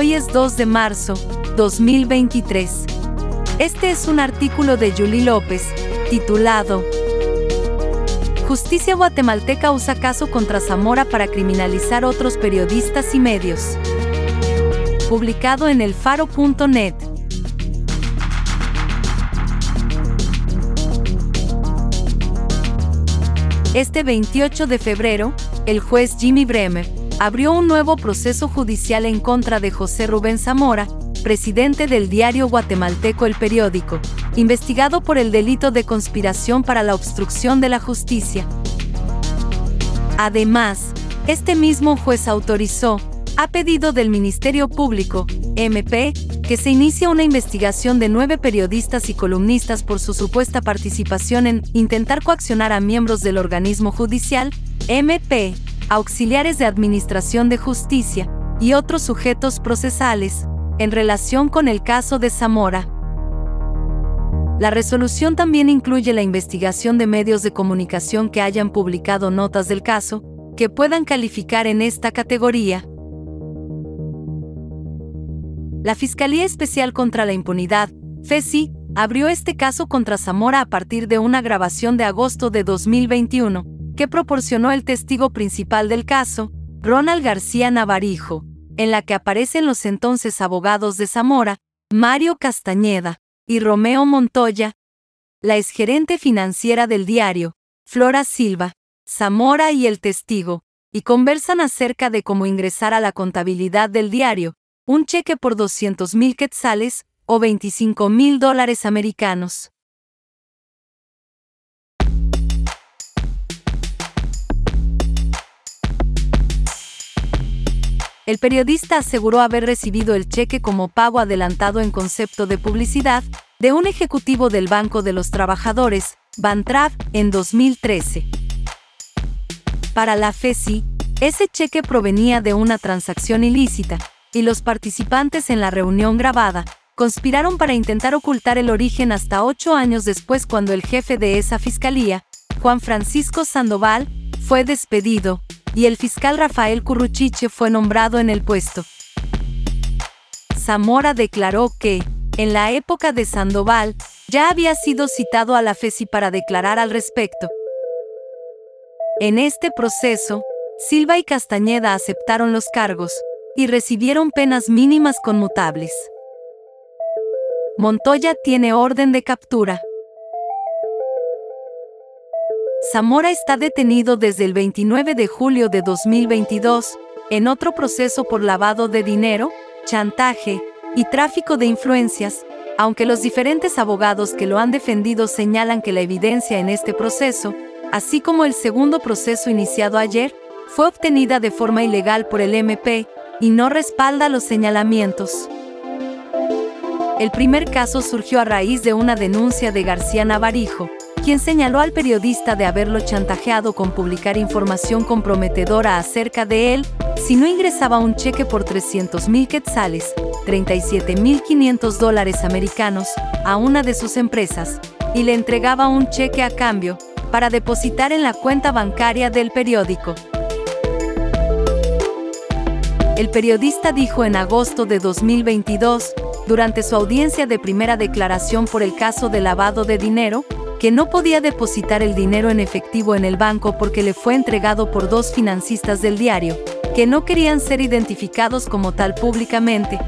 Hoy es 2 de marzo, 2023. Este es un artículo de Julie López, titulado Justicia guatemalteca usa caso contra Zamora para criminalizar otros periodistas y medios. Publicado en elfaro.net. Este 28 de febrero, el juez Jimmy Bremer abrió un nuevo proceso judicial en contra de José Rubén Zamora, presidente del diario guatemalteco El Periódico, investigado por el delito de conspiración para la obstrucción de la justicia. Además, este mismo juez autorizó, a pedido del Ministerio Público, MP, que se inicie una investigación de nueve periodistas y columnistas por su supuesta participación en intentar coaccionar a miembros del organismo judicial, MP, auxiliares de Administración de Justicia y otros sujetos procesales, en relación con el caso de Zamora. La resolución también incluye la investigación de medios de comunicación que hayan publicado notas del caso, que puedan calificar en esta categoría. La Fiscalía Especial contra la Impunidad, FESI, abrió este caso contra Zamora a partir de una grabación de agosto de 2021, que proporcionó el testigo principal del caso, Ronald García Navarijo, en la que aparecen los entonces abogados de Zamora, Mario Castañeda y Romeo Montoya, la exgerente financiera del diario, Flora Silva, Zamora y el testigo, y conversan acerca de cómo ingresar a la contabilidad del diario, un cheque por 200 mil quetzales o 25 mil dólares americanos. El periodista aseguró haber recibido el cheque como pago adelantado en concepto de publicidad de un ejecutivo del Banco de los Trabajadores, Bantrav, en 2013. Para la FESI, ese cheque provenía de una transacción ilícita, y los participantes en la reunión grabada conspiraron para intentar ocultar el origen hasta ocho años después cuando el jefe de esa fiscalía, Juan Francisco Sandoval, fue despedido, y el fiscal Rafael Curruchiche fue nombrado en el puesto. Zamora declaró que, en la época de Sandoval, ya había sido citado a la FESI para declarar al respecto. En este proceso, Silva y Castañeda aceptaron los cargos y recibieron penas mínimas conmutables. Montoya tiene orden de captura. Zamora está detenido desde el 29 de julio de 2022, en otro proceso por lavado de dinero, chantaje y tráfico de influencias, aunque los diferentes abogados que lo han defendido señalan que la evidencia en este proceso, así como el segundo proceso iniciado ayer, fue obtenida de forma ilegal por el MP y no respalda los señalamientos. El primer caso surgió a raíz de una denuncia de García Navarijo, quien señaló al periodista de haberlo chantajeado con publicar información comprometedora acerca de él si no ingresaba un cheque por 300 mil quetzales, 37.500 dólares americanos, a una de sus empresas, y le entregaba un cheque a cambio, para depositar en la cuenta bancaria del periódico. El periodista dijo en agosto de 2022, durante su audiencia de primera declaración por el caso de lavado de dinero, que no podía depositar el dinero en efectivo en el banco porque le fue entregado por dos financistas del diario, que no querían ser identificados como tal públicamente.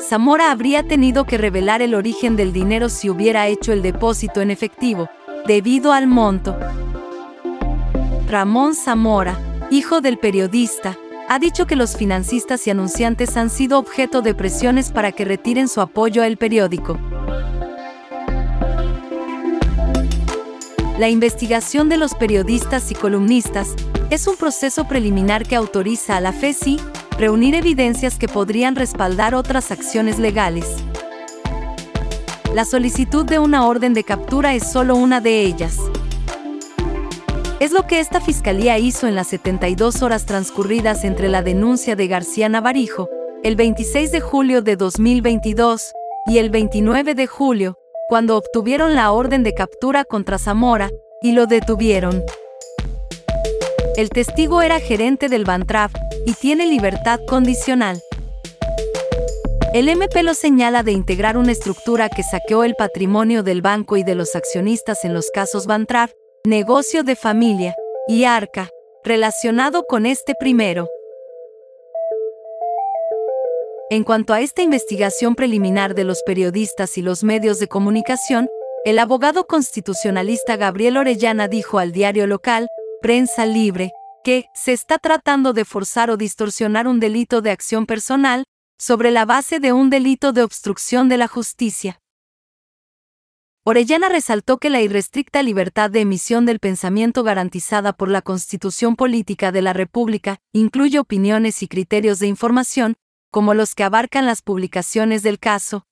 Zamora habría tenido que revelar el origen del dinero si hubiera hecho el depósito en efectivo, debido al monto. Ramón Zamora, hijo del periodista, ha dicho que los financistas y anunciantes han sido objeto de presiones para que retiren su apoyo al periódico. La investigación de los periodistas y columnistas es un proceso preliminar que autoriza a la FESI reunir evidencias que podrían respaldar otras acciones legales. La solicitud de una orden de captura es solo una de ellas. Es lo que esta fiscalía hizo en las 72 horas transcurridas entre la denuncia de García Navarijo, el 26 de julio de 2022, y el 29 de julio, cuando obtuvieron la orden de captura contra Zamora, y lo detuvieron. El testigo era gerente del Bantraf y tiene libertad condicional. El MP lo señala de integrar una estructura que saqueó el patrimonio del banco y de los accionistas en los casos Bantraf, negocio de familia y Arca, relacionado con este primero. En cuanto a esta investigación preliminar de los periodistas y los medios de comunicación, el abogado constitucionalista Gabriel Orellana dijo al diario local, Prensa Libre, que se está tratando de forzar o distorsionar un delito de acción personal sobre la base de un delito de obstrucción de la justicia. Orellana resaltó que la irrestricta libertad de emisión del pensamiento garantizada por la Constitución Política de la República incluye opiniones y criterios de información, como los que abarcan las publicaciones del caso.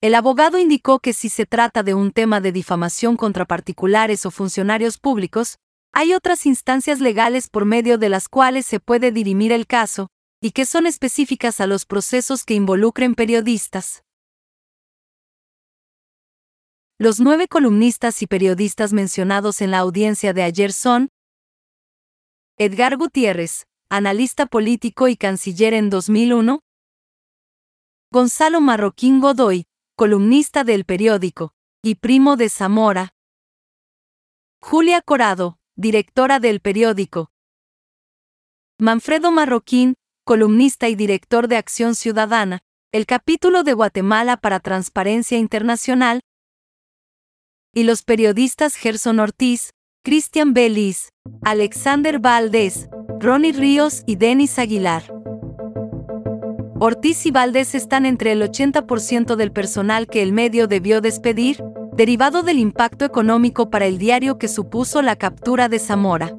El abogado indicó que si se trata de un tema de difamación contra particulares o funcionarios públicos, hay otras instancias legales por medio de las cuales se puede dirimir el caso, y que son específicas a los procesos que involucren periodistas. Los nueve columnistas y periodistas mencionados en la audiencia de ayer son Edgar Gutiérrez, analista político y canciller en 2001. Gonzalo Marroquín Godoy, columnista del periódico, y primo de Zamora. Julia Corado, directora del periódico. Manfredo Marroquín, columnista y director de Acción Ciudadana, el capítulo de Guatemala para Transparencia Internacional. Y los periodistas Gerson Ortiz, Cristian Belis, Alexander Valdés, Ronnie Ríos y Denis Aguilar. Ortiz y Valdés están entre el 80% del personal que el medio debió despedir, derivado del impacto económico para el diario que supuso la captura de Zamora.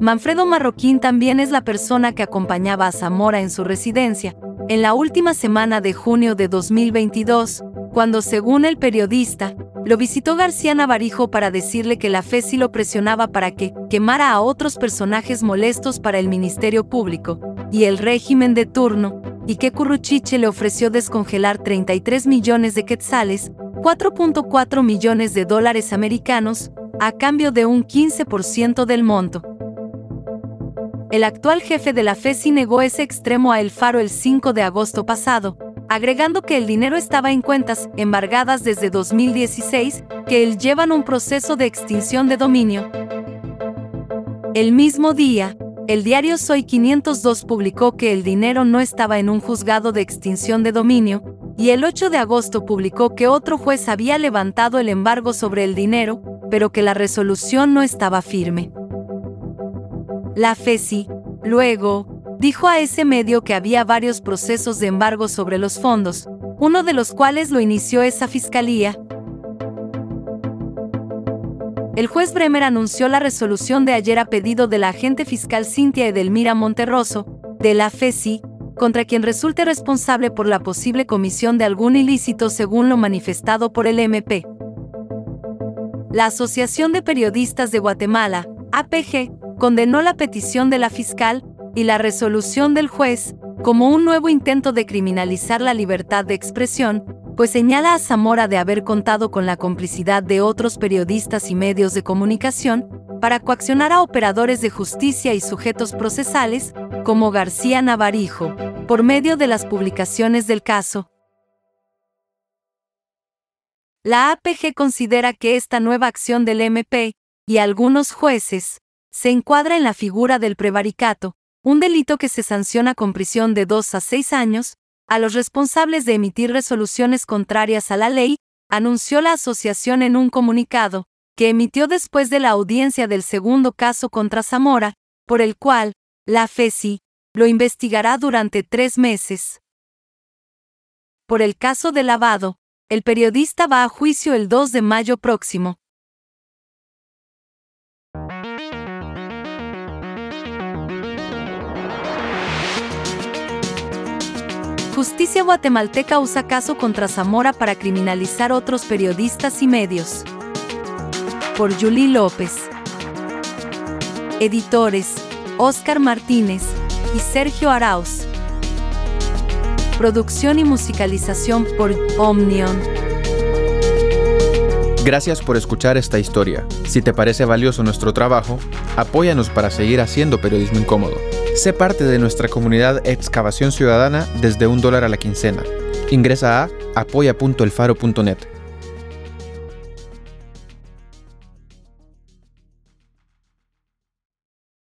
Manfredo Marroquín también es la persona que acompañaba a Zamora en su residencia, en la última semana de junio de 2022, cuando según el periodista, lo visitó García Navarijo para decirle que la FESI lo presionaba para que quemara a otros personajes molestos para el Ministerio Público y el régimen de turno, y que Curruchiche le ofreció descongelar 33 millones de quetzales, 4.4 millones de dólares americanos, a cambio de un 15% del monto. El actual jefe de la FESI negó ese extremo a El Faro el 5 de agosto pasado, agregando que el dinero estaba en cuentas embargadas desde 2016, que él llevan un proceso de extinción de dominio. El mismo día, el diario Soy 502 publicó que el dinero no estaba en un juzgado de extinción de dominio, y el 8 de agosto publicó que otro juez había levantado el embargo sobre el dinero, pero que la resolución no estaba firme. La FESI, luego, dijo a ese medio que había varios procesos de embargo sobre los fondos, uno de los cuales lo inició esa fiscalía. El juez Bremer anunció la resolución de ayer a pedido de la agente fiscal Cintia Edelmira Monterroso, de la FESI, contra quien resulte responsable por la posible comisión de algún ilícito según lo manifestado por el MP. La Asociación de Periodistas de Guatemala, APG, condenó la petición de la fiscal, y la resolución del juez como un nuevo intento de criminalizar la libertad de expresión, pues señala a Zamora de haber contado con la complicidad de otros periodistas y medios de comunicación para coaccionar a operadores de justicia y sujetos procesales, como García Navarijo, por medio de las publicaciones del caso. La APG considera que esta nueva acción del MP, y algunos jueces, se encuadra en la figura del prevaricato, un delito que se sanciona con prisión de 2 a 6 años, a los responsables de emitir resoluciones contrarias a la ley, anunció la asociación en un comunicado, que emitió después de la audiencia del segundo caso contra Zamora, por el cual, la FESI, lo investigará durante tres meses. Por el caso de lavado, el periodista va a juicio el 2 de mayo próximo. Justicia guatemalteca usa caso contra Zamora para criminalizar otros periodistas y medios. Por Julie López. Editores, Oscar Martínez y Sergio Arauz. Producción y musicalización por Omnion. Gracias por escuchar esta historia. Si te parece valioso nuestro trabajo, apóyanos para seguir haciendo periodismo incómodo. Sé parte de nuestra comunidad Excavación Ciudadana desde un dólar a la quincena. Ingresa a apoya.elfaro.net.